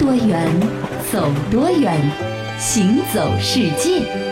多远，走多远，行走世界。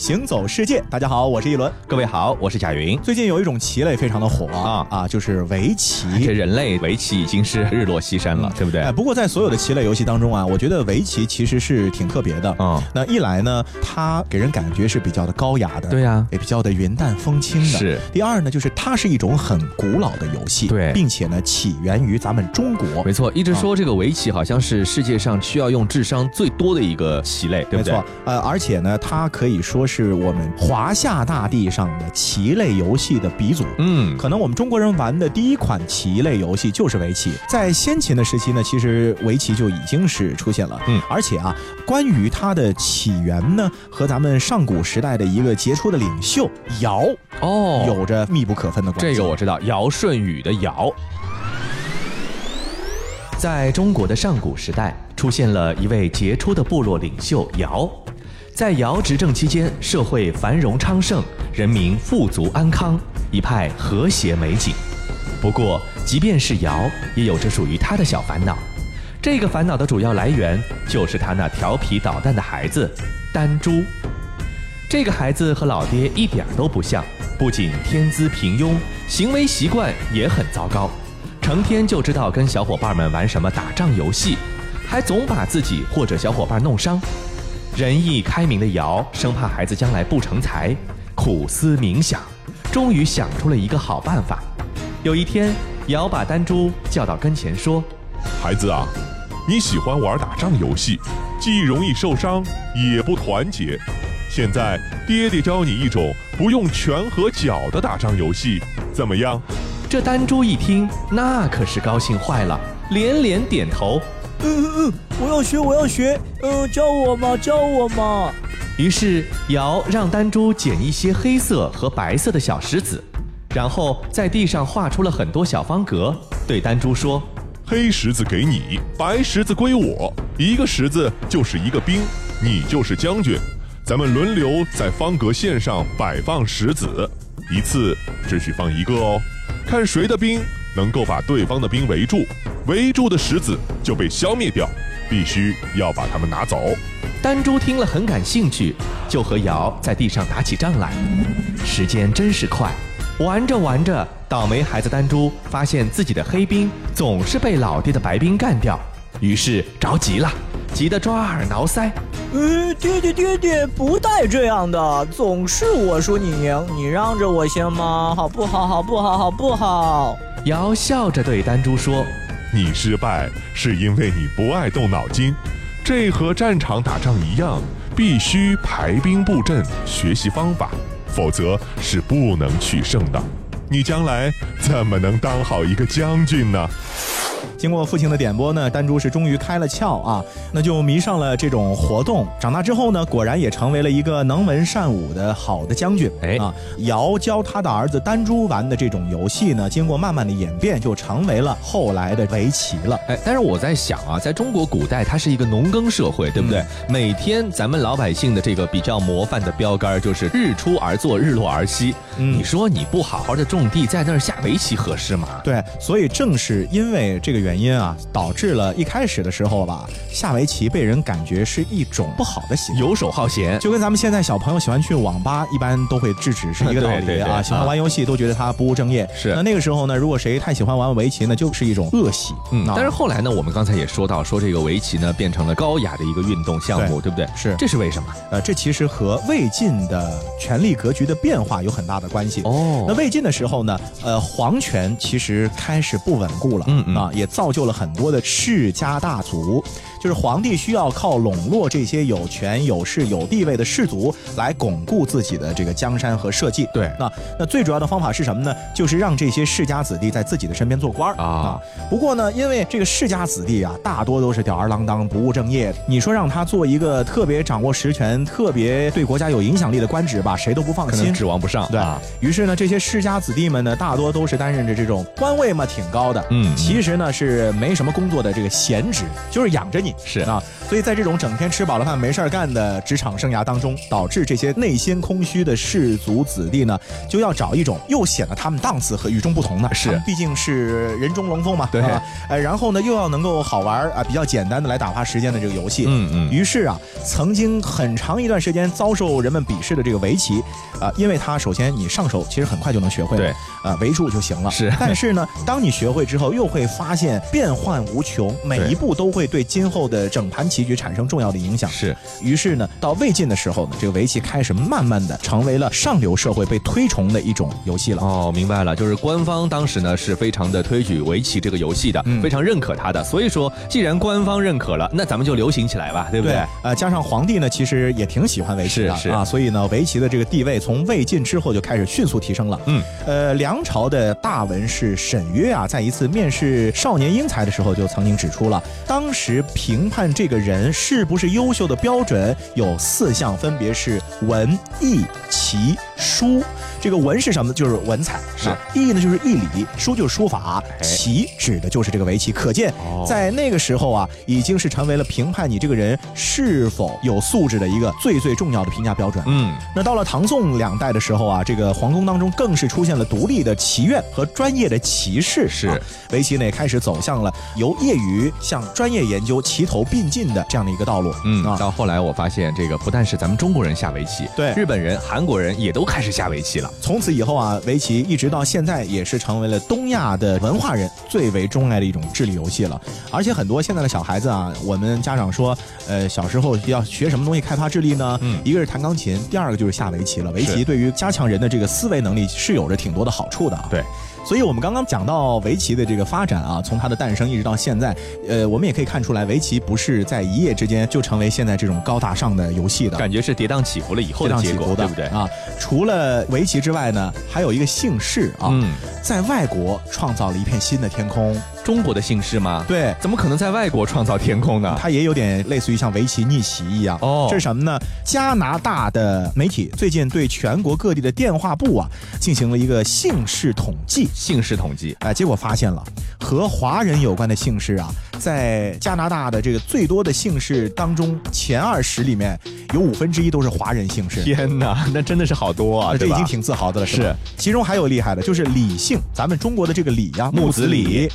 行走世界，大家好，我是一轮。各位好，我是贾云。最近有一种棋类非常的火啊啊，就是围棋。这人类围棋已经是日落西山了，对不对？哎，不过在所有的棋类游戏当中啊，我觉得围棋其实是挺特别的啊。那一来呢，它给人感觉是比较的高雅的，对呀，也比较的云淡风轻的。是。第二呢，就是它是一种很古老的游戏，对，并且呢，起源于咱们中国。没错，一直说这个围棋好像是世界上需要用智商最多的一个棋类，对不对？没错。呃，而且呢，它可以说是我们。华夏大地上的棋类游戏的鼻祖，嗯，可能我们中国人玩的第一款棋类游戏就是围棋。在先秦的时期呢，其实围棋就已经是出现了，嗯，而且啊，关于它的起源呢，和咱们上古时代的一个杰出的领袖尧哦，有着密不可分的关系。这个我知道，尧舜禹的尧，在中国的上古时代，出现了一位杰出的部落领袖尧。在尧执政期间，社会繁荣昌盛，人民富足安康，一派和谐美景。不过，即便是尧，也有着属于他的小烦恼。这个烦恼的主要来源，就是他那调皮捣蛋的孩子丹珠。这个孩子和老爹一点都不像，不仅天资平庸，行为习惯也很糟糕，成天就知道跟小伙伴们玩什么打仗游戏，还总把自己或者小伙伴弄伤。仁义开明的尧生怕孩子将来不成才，苦思冥想，终于想出了一个好办法。有一天，尧把丹珠叫到跟前说：“孩子啊，你喜欢玩打仗游戏，既容易受伤，也不团结。现在爹爹教你一种不用拳和脚的打仗游戏，怎么样？”这丹珠一听，那可是高兴坏了，连连点头。嗯嗯嗯，我要学，我要学，嗯，教我嘛，教我嘛。于是尧让丹珠捡一些黑色和白色的小石子，然后在地上画出了很多小方格，对丹珠说：“黑石子给你，白石子归我，一个石子就是一个兵，你就是将军，咱们轮流在方格线上摆放石子，一次只许放一个哦，看谁的兵能够把对方的兵围住。”围住的石子就被消灭掉，必须要把它们拿走。丹珠听了很感兴趣，就和尧在地上打起仗来。时间真是快，玩着玩着，倒霉孩子丹珠发现自己的黑兵总是被老爹的白兵干掉，于是着急了，急得抓耳挠腮。呃，爹爹爹爹，不带这样的，总是我说你赢，你让着我行吗？好不好？好不好？好不好？尧笑着对丹珠说。你失败是因为你不爱动脑筋，这和战场打仗一样，必须排兵布阵、学习方法，否则是不能取胜的。你将来怎么能当好一个将军呢？经过父亲的点拨呢，丹珠是终于开了窍啊，那就迷上了这种活动。长大之后呢，果然也成为了一个能文善武的好的将军。哎啊，尧教他的儿子丹珠玩的这种游戏呢，经过慢慢的演变，就成为了后来的围棋了。哎，但是我在想啊，在中国古代，它是一个农耕社会，对不对？每天咱们老百姓的这个比较模范的标杆就是日出而作，日落而息。你说你不好好的种地，在那儿下围棋合适吗？对，所以正是因为这个原。原因啊，导致了一开始的时候吧，下围棋被人感觉是一种不好的行为，游手好闲，就跟咱们现在小朋友喜欢去网吧，一般都会制止是一个道理啊。喜欢玩游戏都觉得他不务正业。是那那个时候呢，如果谁太喜欢玩围棋呢，就是一种恶习。嗯，但是后来呢，我们刚才也说到，说这个围棋呢变成了高雅的一个运动项目，对不对？是，这是为什么？呃，这其实和魏晋的权力格局的变化有很大的关系。哦，那魏晋的时候呢，呃，皇权其实开始不稳固了，嗯嗯啊，也造造就了很多的。世家大族，就是皇帝需要靠笼络这些有权有势有地位的士族来巩固自己的这个江山和社稷。对，那那最主要的方法是什么呢？就是让这些世家子弟在自己的身边做官儿啊。不过呢，因为这个世家子弟啊，大多都是吊儿郎当、不务正业。你说让他做一个特别掌握实权、特别对国家有影响力的官职吧，谁都不放心，指望不上。对于是呢，这些世家子弟们呢，大多都是担任着这种官位嘛，挺高的。嗯，其实呢是。是没什么工作的这个闲职，就是养着你是啊。所以在这种整天吃饱了饭没事儿干的职场生涯当中，导致这些内心空虚的士族子弟呢，就要找一种又显得他们档次和与众不同的，是，毕竟是人中龙凤嘛，对吧？呃，然后呢又要能够好玩啊，比较简单的来打发时间的这个游戏，嗯嗯。于是啊，曾经很长一段时间遭受人们鄙视的这个围棋，啊，因为它首先你上手其实很快就能学会，对，呃，围住就行了。是，但是呢，当你学会之后，又会发现变幻无穷，每一步都会对今后的整盘棋局产生重要的影响。是，于是呢，到魏晋的时候呢，这个围棋开始慢慢的成为了上流社会被推崇的一种游戏了。哦，明白了，就是官方当时呢是非常的推举围棋这个游戏的，非常认可它的。所以说，既然官方认可了，那咱们就流行起来吧，对不对？呃，加上皇帝呢，其实也挺喜欢围棋的啊，所以呢，围棋的这个地位从魏晋之后就开始迅速提升了。嗯，呃，梁朝的大文士沈约啊，在一次面试少年英才的时候，就曾经指出了，当时评判这个人是不是优秀的标准有四项，分别是文、艺、奇、书。这个文是什么？就是文采，是义呢，就是义理；书就是书法；棋指的就是这个围棋。可见，在那个时候啊，已经是成为了评判你这个人是否有素质的一个最最重要的评价标准。嗯，那到了唐宋两代的时候啊，这个皇宫当中更是出现了独立的棋院和专业的棋士。是围棋呢，也开始走向了由业余向专业研究齐头并进的这样的一个道路。嗯啊，到后来我发现，这个不但是咱们中国人下围棋，对日本人、韩国人也都开始下围棋了。从此以后啊，围棋一直到现在也是成为了东亚的文化人最为钟爱的一种智力游戏了。而且很多现在的小孩子啊，我们家长说，呃，小时候要学什么东西开发智力呢？嗯，一个是弹钢琴，第二个就是下围棋了。围棋对于加强人的这个思维能力是有着挺多的好处的啊。对。所以，我们刚刚讲到围棋的这个发展啊，从它的诞生一直到现在，呃，我们也可以看出来，围棋不是在一夜之间就成为现在这种高大上的游戏的，感觉是跌宕起伏了以后的结果，对不对啊？除了围棋之外呢，还有一个姓氏啊，在外国创造了一片新的天空。中国的姓氏吗？对，怎么可能在外国创造天空呢？它也有点类似于像围棋逆袭一样。哦，这是什么呢？加拿大的媒体最近对全国各地的电话簿啊进行了一个姓氏统计。姓氏统计，哎，结果发现了和华人有关的姓氏啊，在加拿大的这个最多的姓氏当中，前二十里面有五分之一都是华人姓氏。天哪，那真的是好多啊！这已经挺自豪的了，是。其中还有厉害的，就是李姓，咱们中国的这个李呀，木子李。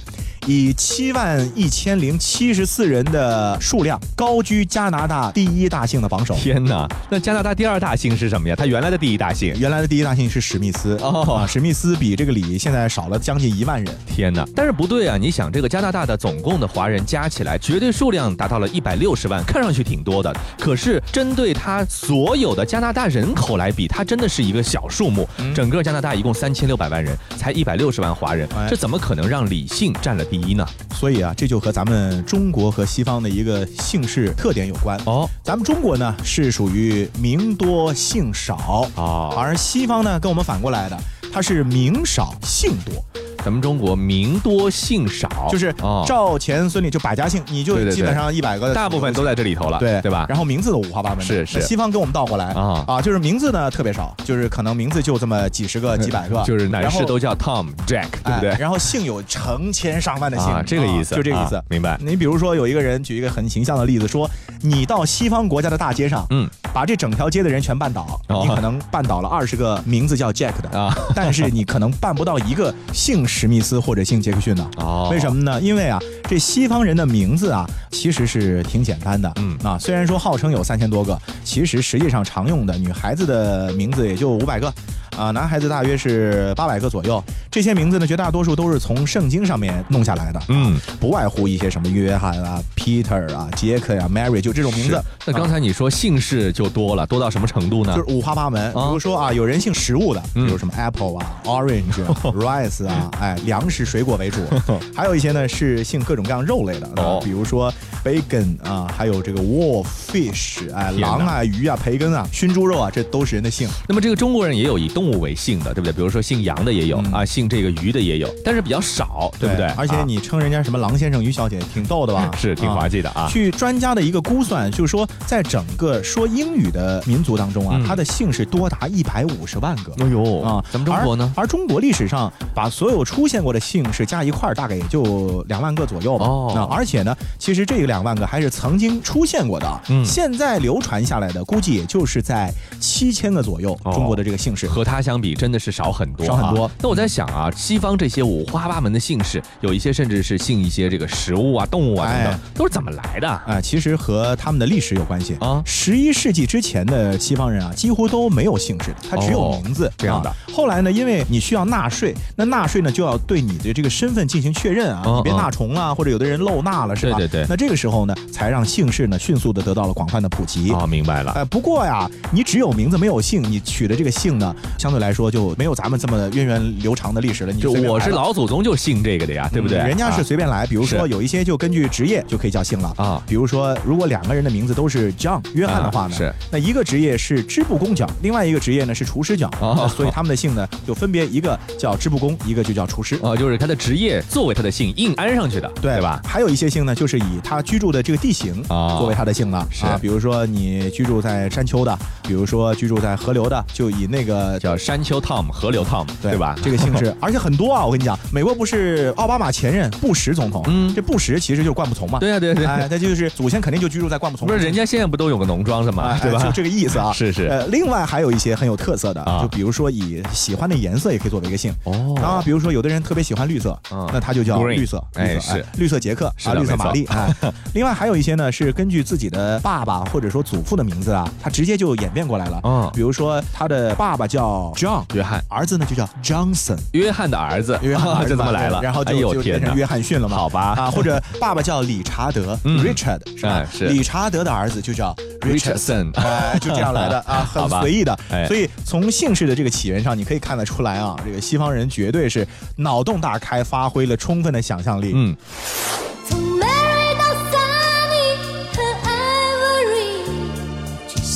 以七万一千零七十四人的数量，高居加拿大第一大姓的榜首。天哪！那加拿大第二大姓是什么呀？他原来的第一大姓，原来的第一大姓是史密斯。哦，史密斯比这个李现在少了将近一万人。天哪！但是不对啊！你想，这个加拿大的总共的华人加起来，绝对数量达到了一百六十万，看上去挺多的。可是针对他所有的加拿大人口来比，他真的是一个小数目。整个加拿大一共三千六百万人，才一百六十万华人，这怎么可能让李姓占了第一呢？所以啊，这就和咱们中国和西方的一个姓氏特点有关哦。咱们中国呢是属于名多姓少啊，而西方呢跟我们反过来的，它是名少姓多。咱们中国名多姓少，就是赵钱孙李就百家姓，你就基本上一百个，大部分都在这里头了，对对吧？然后名字都五花八门，是是。西方跟我们倒过来啊啊，就是名字呢特别少，就是可能名字就这么几十个、几百个，就是男士都叫 Tom、Jack，对不对？然后姓有成千上万的姓，这个意思，就这个意思，明白？你比如说有一个人举一个很形象的例子，说你到西方国家的大街上，嗯，把这整条街的人全绊倒，你可能绊倒了二十个名字叫 Jack 的啊，但是你可能绊不到一个姓史密斯或者姓。杰克逊的哦，为什么呢？因为啊，这西方人的名字啊，其实是挺简单的。嗯啊，虽然说号称有三千多个，其实实际上常用的女孩子的名字也就五百个。啊，男孩子大约是八百个左右。这些名字呢，绝大多数都是从圣经上面弄下来的。嗯，不外乎一些什么约翰啊、Peter 啊、杰克呀、Mary，就这种名字。那刚才你说姓氏就多了，多到什么程度呢？就是五花八门。比如说啊，有人姓食物的，比如什么 Apple 啊、Orange、Rice 啊，哎，粮食水果为主。还有一些呢是姓各种各样肉类的，哦，比如说 Bacon 啊，还有这个 Wolf、Fish，哎，狼啊、鱼啊、培根啊、熏猪肉啊，这都是人的姓。那么这个中国人也有以动动物为姓的，对不对？比如说姓杨的也有啊，姓这个鱼的也有，但是比较少，对不对？而且你称人家什么郎先生、于小姐，挺逗的吧？是挺滑稽的啊。据专家的一个估算，就是说，在整个说英语的民族当中啊，它的姓氏多达一百五十万个。哎呦啊，咱们中国呢？而中国历史上把所有出现过的姓氏加一块儿，大概也就两万个左右吧。哦，那而且呢，其实这个两万个还是曾经出现过的。嗯，现在流传下来的估计也就是在七千个左右。中国的这个姓氏和它相比，真的是少很多，少很多。那我在想啊，西方这些五花八门的姓氏，有一些甚至是姓一些这个食物啊、动物啊等等，都是怎么来的啊？其实和他们的历史有关系啊。十一世纪之前的西方人啊，几乎都没有姓氏，他只有名字这样的。后来呢，因为你需要纳税，那纳税呢就要对你的这个身份进行确认啊，你别纳重了，或者有的人漏纳了，是吧？对对对。那这个时候呢，才让姓氏呢迅速的得到了广泛的普及。哦，明白了。哎，不过呀，你只有名字没有姓，你取的这个姓呢，相对来说就没有咱们这么源远流长的历史了。你就我是老祖宗就姓这个的呀，对不对？人家是随便来，比如说有一些就根据职业就可以叫姓了啊。比如说，如果两个人的名字都是 John 约翰的话呢，是那一个职业是织布工匠，另外一个职业呢是厨师匠，所以他们的姓呢就分别一个叫织布工，一个就叫厨师啊，就是他的职业作为他的姓硬安上去的，对吧？还有一些姓呢，就是以他居住的这个地形啊作为他的姓了，是比如说你居住在山丘的，比如说居住在河流的，就以那个叫山丘 Tom 河流 Tom 对吧？这个姓氏，而且很多啊，我跟你讲，美国不是奥巴马前任布什总统，嗯，这布什其实就是灌木丛嘛，对呀对对，哎，他就是祖先肯定就居住在灌木丛，不是人家现在不都有个农庄的吗？对吧？就这个意思啊，是是。呃，另外还有一些很有特色的，就比如说以喜欢的颜色也可以作为一个姓。哦，啊，比如说有的人特别喜欢绿色，那他就叫绿色，哎是。绿色杰克啊，绿色玛丽啊。另外还有一些呢是根据自己的爸爸或者说祖父的名字啊，他直接就演变过来了，嗯，比如说他的爸爸叫 John 约翰，儿子呢就叫 Johnson 约翰的儿子，约翰 儿子这么来了，然后就就变成约翰逊了嘛，好吧。啊，或者爸爸叫理查德 Richard 是吧？是。理查德的儿子就叫 Richardson，哎，就这样来的啊，很随意的。所以从姓氏的这个起源上，你可以看得出来啊，这个西方人绝对是脑洞大开，发挥了充分的想象力。嗯。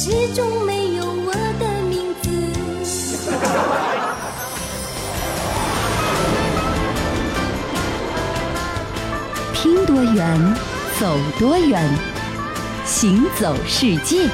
听多远，走多远，行走世界。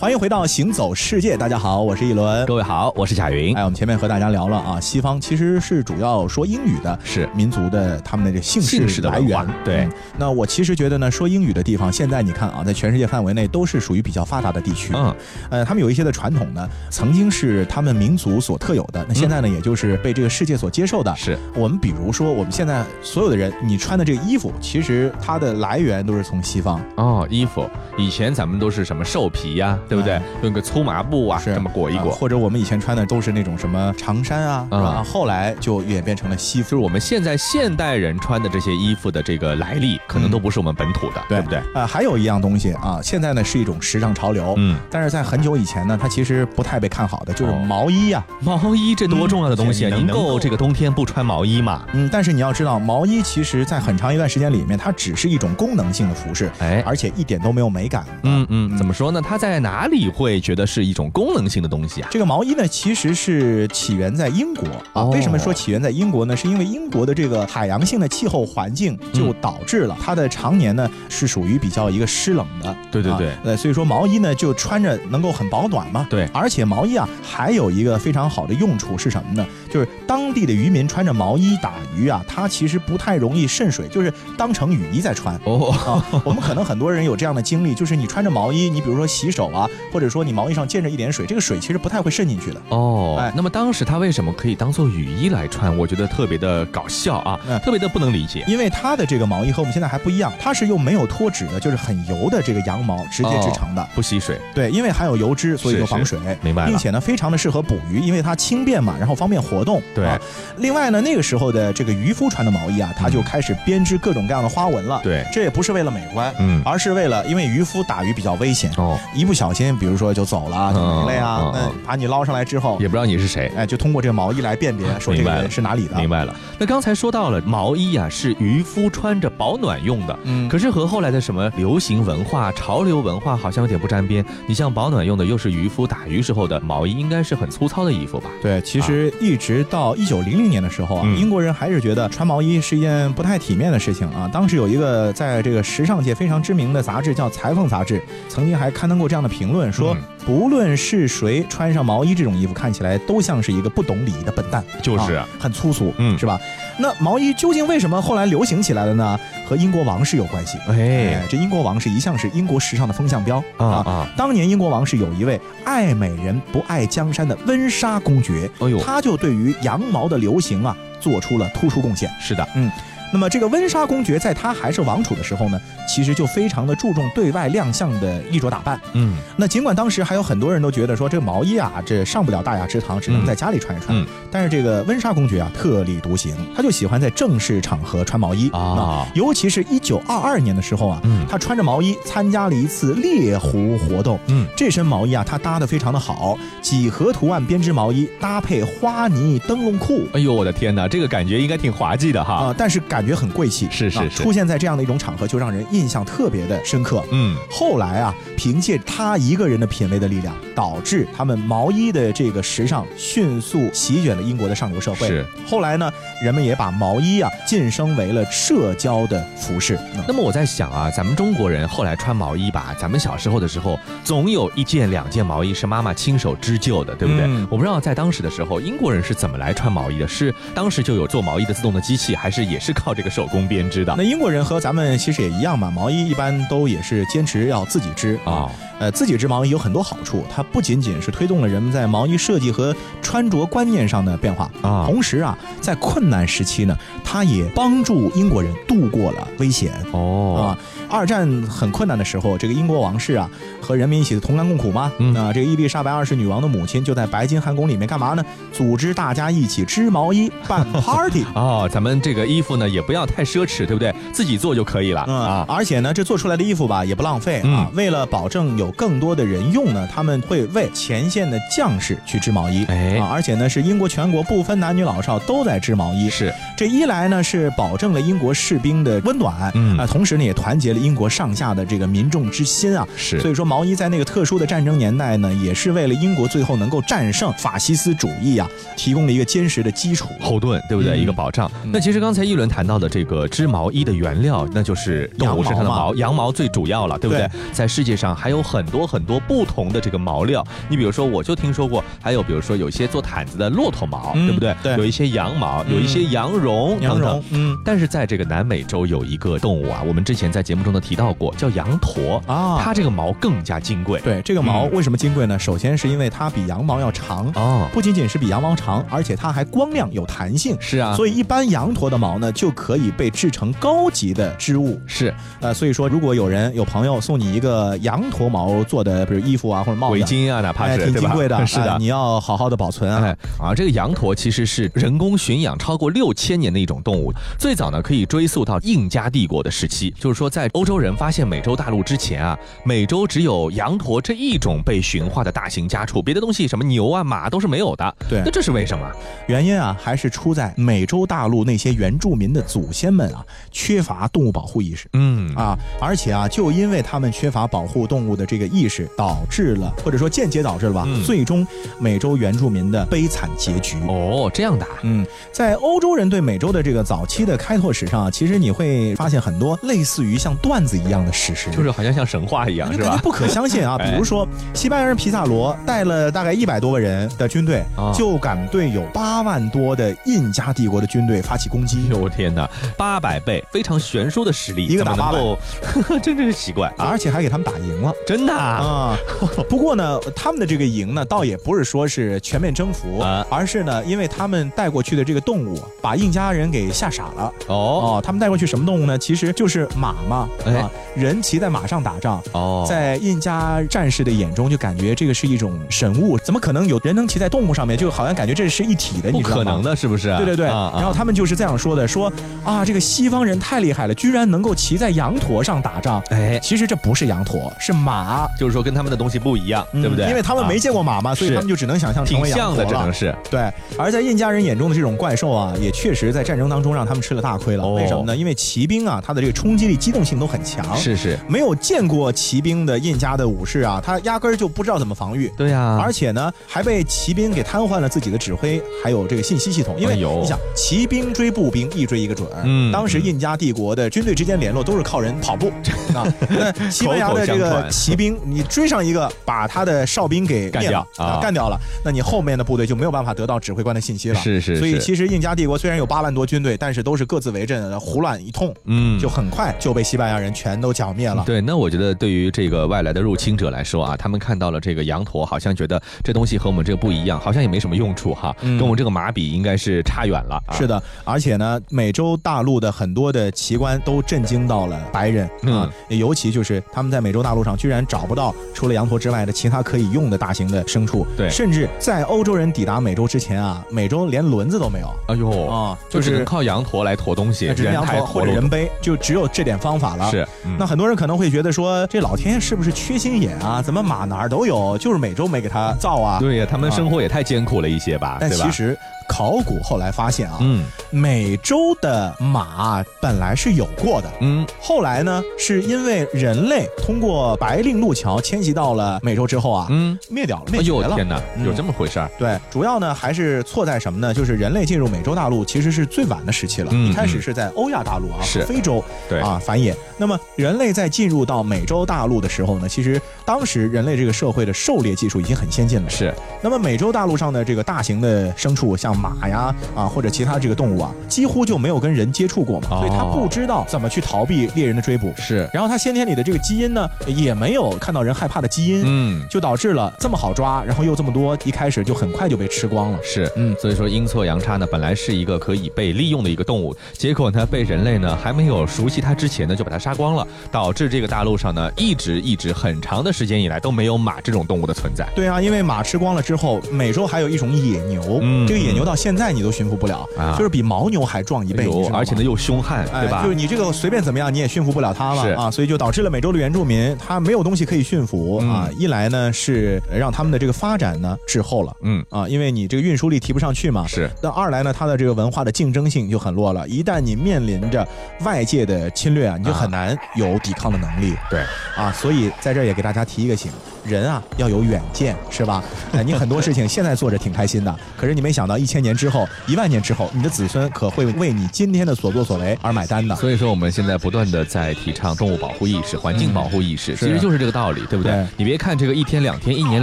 欢迎回到行走世界，大家好，我是一轮，各位好，我是贾云。哎，我们前面和大家聊了啊，西方其实是主要说英语的，是民族的他们的这姓氏的来源。对，那我其实觉得呢，说英语的地方，现在你看啊，在全世界范围内都是属于比较发达的地区。嗯，呃，他们有一些的传统呢，曾经是他们民族所特有的，那现在呢，也就是被这个世界所接受的。是我们比如说，我们现在所有的人，你穿的这个衣服，其实它的来源都是从西方。哦，衣服以前咱们都是什么兽皮呀，对不对？用个粗麻布啊，这么裹一裹，或者我们以前穿的都是那种什么长衫啊，是吧，后来就演变成了西服。就是我们现在现代人穿的这些衣服的这个来历，可能都不是我们本土的，对不对？啊，还有一样东西啊，现在呢是一种时尚潮流，嗯，但是在很久以前呢，它其实不太被看好的，就是毛衣呀。毛衣这多重要的东西啊！您够这个冬天不穿毛衣吗？嗯，但是你要知道，毛衣其实在很长一段时间里面，它只是一种功能性的服饰，哎，而且一点都没有美感。嗯嗯，怎么说呢？它在哪里会觉得是一？种功能性的东西啊，这个毛衣呢，其实是起源在英国啊。为什么说起源在英国呢？是因为英国的这个海洋性的气候环境就导致了它的常年呢是属于比较一个湿冷的。对对对，呃，所以说毛衣呢就穿着能够很保暖嘛。对，而且毛衣啊还有一个非常好的用处是什么呢？就是当地的渔民穿着毛衣打鱼啊，它其实不太容易渗水，就是当成雨衣在穿。哦，我们可能很多人有这样的经历，就是你穿着毛衣，你比如说洗手啊，或者说你毛衣上溅着。一点水，这个水其实不太会渗进去的哦。哎，那么当时他为什么可以当做雨衣来穿？我觉得特别的搞笑啊，特别的不能理解。因为它的这个毛衣和我们现在还不一样，它是用没有脱脂的，就是很油的这个羊毛直接织成的，不吸水。对，因为含有油脂，所以说防水。明白。并且呢，非常的适合捕鱼，因为它轻便嘛，然后方便活动。对。另外呢，那个时候的这个渔夫穿的毛衣啊，他就开始编织各种各样的花纹了。对。这也不是为了美观，嗯，而是为了因为渔夫打鱼比较危险哦，一不小心。心，比如说就走了，就没了呀。那把你捞上来之后，也不知道你是谁，哎，就通过这个毛衣来辨别，说这个人是哪里的。明白了。那刚才说到了毛衣啊，是渔夫穿着保暖用的，嗯，可是和后来的什么流行文化、潮流文化好像有点不沾边。你像保暖用的，又是渔夫打鱼时候的毛衣，应该是很粗糙的衣服吧？对，其实一直到一九零零年的时候啊，英国人还是觉得穿毛衣是一件不太体面的事情啊。当时有一个在这个时尚界非常知名的杂志叫《裁缝》杂志，曾经还刊登过这样的评论，说不论是谁穿上毛衣这种衣服，看起来都像是一个不懂礼仪的笨蛋，就是啊很粗俗，嗯，是吧？那毛衣究竟为什么后来流行起来了呢？和英国王室有关系。哎，这英国王室一向是英国时尚的风向标啊啊！当年英国王室有一位爱美人不爱江山的温莎公爵，哎呦，他就对于羊毛的流行啊做出了突出贡献。是的，嗯。那么这个温莎公爵在他还是王储的时候呢，其实就非常的注重对外亮相的衣着打扮。嗯，那尽管当时还有很多人都觉得说这个毛衣啊，这上不了大雅之堂，只能在家里穿一穿。嗯，但是这个温莎公爵啊，特立独行，他就喜欢在正式场合穿毛衣啊。尤其是一九二二年的时候啊，他穿着毛衣参加了一次猎狐活动。嗯，这身毛衣啊，他搭的非常的好，几何图案编织毛衣搭配花呢灯笼裤。哎呦，我的天哪，这个感觉应该挺滑稽的哈。啊，但是感。感觉很贵气，是是是，出现在这样的一种场合，就让人印象特别的深刻。嗯，后来啊，凭借他一个人的品味的力量，导致他们毛衣的这个时尚迅速席卷了英国的上流社会。是，后来呢，人们也把毛衣啊晋升为了社交的服饰。那么我在想啊，咱们中国人后来穿毛衣吧，咱们小时候的时候，总有一件两件毛衣是妈妈亲手织就的，对不对？我不知道在当时的时候，英国人是怎么来穿毛衣的？是当时就有做毛衣的自动的机器，还是也是靠？靠这个手工编织的，那英国人和咱们其实也一样嘛，毛衣一般都也是坚持要自己织啊。呃，自己织毛衣有很多好处，它不仅仅是推动了人们在毛衣设计和穿着观念上的变化啊，同时啊，在困难时期呢，它也帮助英国人度过了危险哦啊。二战很困难的时候，这个英国王室啊，和人民一起同甘共苦嘛。那这个伊丽莎白二世女王的母亲就在白金汉宫里面干嘛呢？组织大家一起织毛衣办 party 哦，咱们这个衣服呢也不要太奢侈，对不对？自己做就可以了啊。而且呢，这做出来的衣服吧也不浪费啊。为了保证有更多的人用呢，他们会为前线的将士去织毛衣。哎，啊，而且呢是英国全国不分男女老少都在织毛衣。是，这一来呢是保证了英国士兵的温暖，嗯啊，同时呢也团结了。英国上下的这个民众之心啊，是，所以说毛衣在那个特殊的战争年代呢，也是为了英国最后能够战胜法西斯主义啊，提供了一个坚实的基础后盾，对不对？一个保障。那其实刚才一轮谈到的这个织毛衣的原料，那就是动物身上的毛，羊毛最主要了，对不对？在世界上还有很多很多不同的这个毛料，你比如说，我就听说过，还有比如说有一些做毯子的骆驼毛，对不对？对，有一些羊毛，有一些羊绒，羊绒。嗯。但是在这个南美洲有一个动物啊，我们之前在节目中。提到过叫羊驼啊，它这个毛更加金贵。对，这个毛为什么金贵呢？首先是因为它比羊毛要长哦，不仅仅是比羊毛长，而且它还光亮有弹性。是啊，所以一般羊驼的毛呢就可以被制成高级的织物。是，呃，所以说如果有人有朋友送你一个羊驼毛做的，比如衣服啊或者帽子、围巾啊，哪怕是挺金贵的，是的，你要好好的保存啊。啊，这个羊驼其实是人工驯养超过六千年的一种动物，最早呢可以追溯到印加帝国的时期，就是说在欧洲人发现美。洲大陆之前啊，美洲只有羊驼这一种被驯化的大型家畜，别的东西什么牛啊马都是没有的。对，那这是为什么？原因啊，还是出在美洲大陆那些原住民的祖先们啊，缺乏动物保护意识。嗯啊，而且啊，就因为他们缺乏保护动物的这个意识，导致了或者说间接导致了吧，最终美洲原住民的悲惨结局。哦，这样的。嗯，在欧洲人对美洲的这个早期的开拓史上啊，其实你会发现很多类似于像段子一样的事。就是好像像神话一样，是吧？不可相信啊！比如说，西班牙人皮萨罗带了大概一百多个人的军队，就敢对有八万多的印加帝国的军队发起攻击。我天哪，八百倍，非常悬殊的实力，一个打八百，真真是奇怪，而且还给他们打赢了，真的啊！不过呢，他们的这个赢呢，倒也不是说是全面征服，而是呢，因为他们带过去的这个动物，把印加人给吓傻了。哦哦，他们带过去什么动物呢？其实就是马嘛，啊，人骑在马上打仗哦，在印加战士的眼中就感觉这个是一种神物，怎么可能有人能骑在动物上面？就好像感觉这是一体的，不可能的，是不是？对对对。然后他们就是这样说的：说啊，这个西方人太厉害了，居然能够骑在羊驼上打仗。哎，其实这不是羊驼，是马，就是说跟他们的东西不一样，对不对？因为他们没见过马嘛，所以他们就只能想象成为羊驼了。只能是对。而在印加人眼中的这种怪兽啊，也确实在战争当中让他们吃了大亏了。为什么呢？因为骑兵啊，他的这个冲击力、机动性都很强。是是。没有见过骑兵的印加的武士啊，他压根儿就不知道怎么防御。对呀。而且呢，还被骑兵给瘫痪了自己的指挥，还有这个信息系统。因为你想，骑兵追步兵，一追一个准。嗯。当时印加帝国的军队之间联络都是靠人跑步 啊。那西班牙的这个骑兵，你追上一个，把他的哨兵给干掉啊，干掉了，那你后面的部队就没有办法得到指挥官的信息了。是是。所以其实印加帝国虽然有八万多军队，但是都是各自为阵，胡乱一通，嗯，就很快就被西班牙人全都剿灭了。对，那我觉得对于这个外来的入侵者来说啊，他们看到了这个羊驼，好像觉得这东西和我们这个不一样，好像也没什么用处哈，跟我们这个马比应该是差远了。是的，而且呢，美洲大陆的很多的奇观都震惊到了白人啊，尤其就是他们在美洲大陆上居然找不到除了羊驼之外的其他可以用的大型的牲畜。对，甚至在欧洲人抵达美洲之前啊，美洲连轮子都没有。哎呦啊，就是靠羊驼来驮东西，人抬或者人背，就只有这点方法了。是，那很多人可能会觉得说，这老天爷是不是缺心眼啊？怎么马哪儿都有，就是美洲没给他造啊？对呀，他们生活也太艰苦了一些吧？但其实。考古后来发现啊，嗯，美洲的马本来是有过的，嗯，后来呢，是因为人类通过白令路桥迁徙到了美洲之后啊，嗯，灭掉了，灭绝了。天哪，有这么回事儿？对，主要呢还是错在什么呢？就是人类进入美洲大陆其实是最晚的时期了，一开始是在欧亚大陆啊，是非洲，对啊繁衍。那么人类在进入到美洲大陆的时候呢，其实当时人类这个社会的狩猎技术已经很先进了，是。那么美洲大陆上的这个大型的牲畜，像马呀啊，或者其他这个动物啊，几乎就没有跟人接触过嘛，所以他不知道怎么去逃避猎人的追捕。是，然后他先天里的这个基因呢，也没有看到人害怕的基因，嗯，就导致了这么好抓，然后又这么多，一开始就很快就被吃光了。是，嗯，所以说阴错阳差呢，本来是一个可以被利用的一个动物，结果呢，被人类呢还没有熟悉它之前呢，就把它杀光了，导致这个大陆上呢，一直一直很长的时间以来都没有马这种动物的存在。对啊，因为马吃光了之后，美洲还有一种野牛，嗯，这个野牛到现在你都。驯服不了，就是比牦牛还壮一倍，而且呢又凶悍，对吧？就是你这个随便怎么样你也驯服不了它了啊，所以就导致了美洲的原住民他没有东西可以驯服啊。一来呢是让他们的这个发展呢滞后了，嗯啊，因为你这个运输力提不上去嘛。是。那二来呢，它的这个文化的竞争性就很弱了。一旦你面临着外界的侵略啊，你就很难有抵抗的能力。对。啊，所以在这儿也给大家提一个醒。人啊，要有远见，是吧？你很多事情现在做着挺开心的，可是你没想到一千年之后、一万年之后，你的子孙可会为你今天的所作所为而买单的。所以说，我们现在不断的在提倡动物保护意识、环境保护意识，其实就是这个道理，对不对？你别看这个一天两天、一年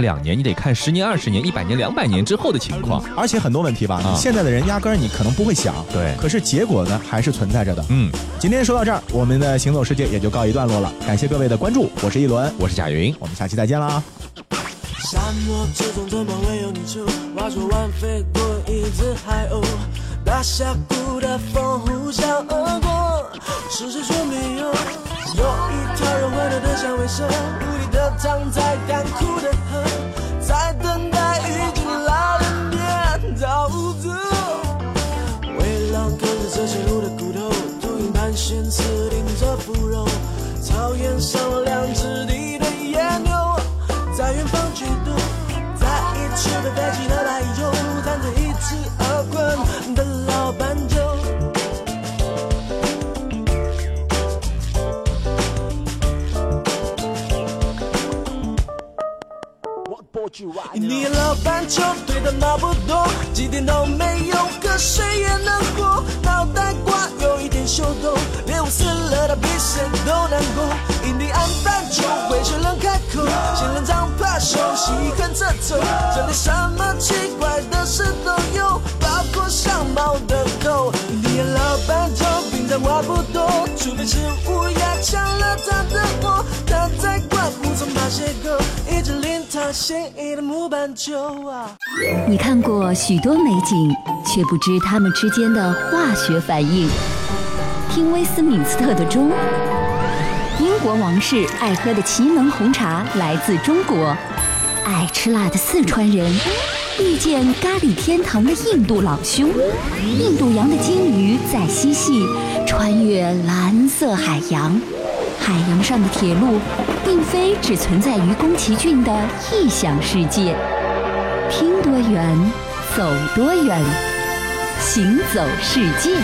两年，你得看十年、二十年、一百年、两百年之后的情况。而且很多问题吧，你现在的人压根儿你可能不会想，对，可是结果呢还是存在着的。嗯，今天说到这儿，我们的行走世界也就告一段落了。感谢各位的关注，我是一轮，我是贾云，我们下期再见啦。沙漠之中怎么会有泥鳅？划船湾飞过一只海鸥，大峡谷的风呼啸而过，是谁说没有？有一条融化的香味色，无力的躺在干枯的河，在等待雨季来临便逃走。为了跟着这些路的骨头，秃鹰盘旋刺顶着腐肉，草原上了两只地的野牛。在远方嫉妒，在一起的飞机的来由，弹着一次而困的老斑鸠。你老斑鸠对的毛不多，几点都没有，可谁也能活。脑袋瓜有一点秀逗，猎物死了，他比谁都难过。印第安斑鸠会学人开口，仙人掌怕手，细看着走，这里什么奇怪的事都有，包括像猫的狗。印第安老斑鸠平常话不多，除非是乌鸦抢了他的窝。他在灌木丛爬邂逅，一只令他心仪的木斑鸠啊。你看过许多美景，却不知它们之间的化学反应。听威斯敏斯特的钟。英国王室爱喝的奇能红茶来自中国，爱吃辣的四川人遇见咖喱天堂的印度老兄，印度洋的鲸鱼在嬉戏，穿越蓝色海洋，海洋上的铁路并非只存在于宫崎骏的异想世界。听多远，走多远，行走世界。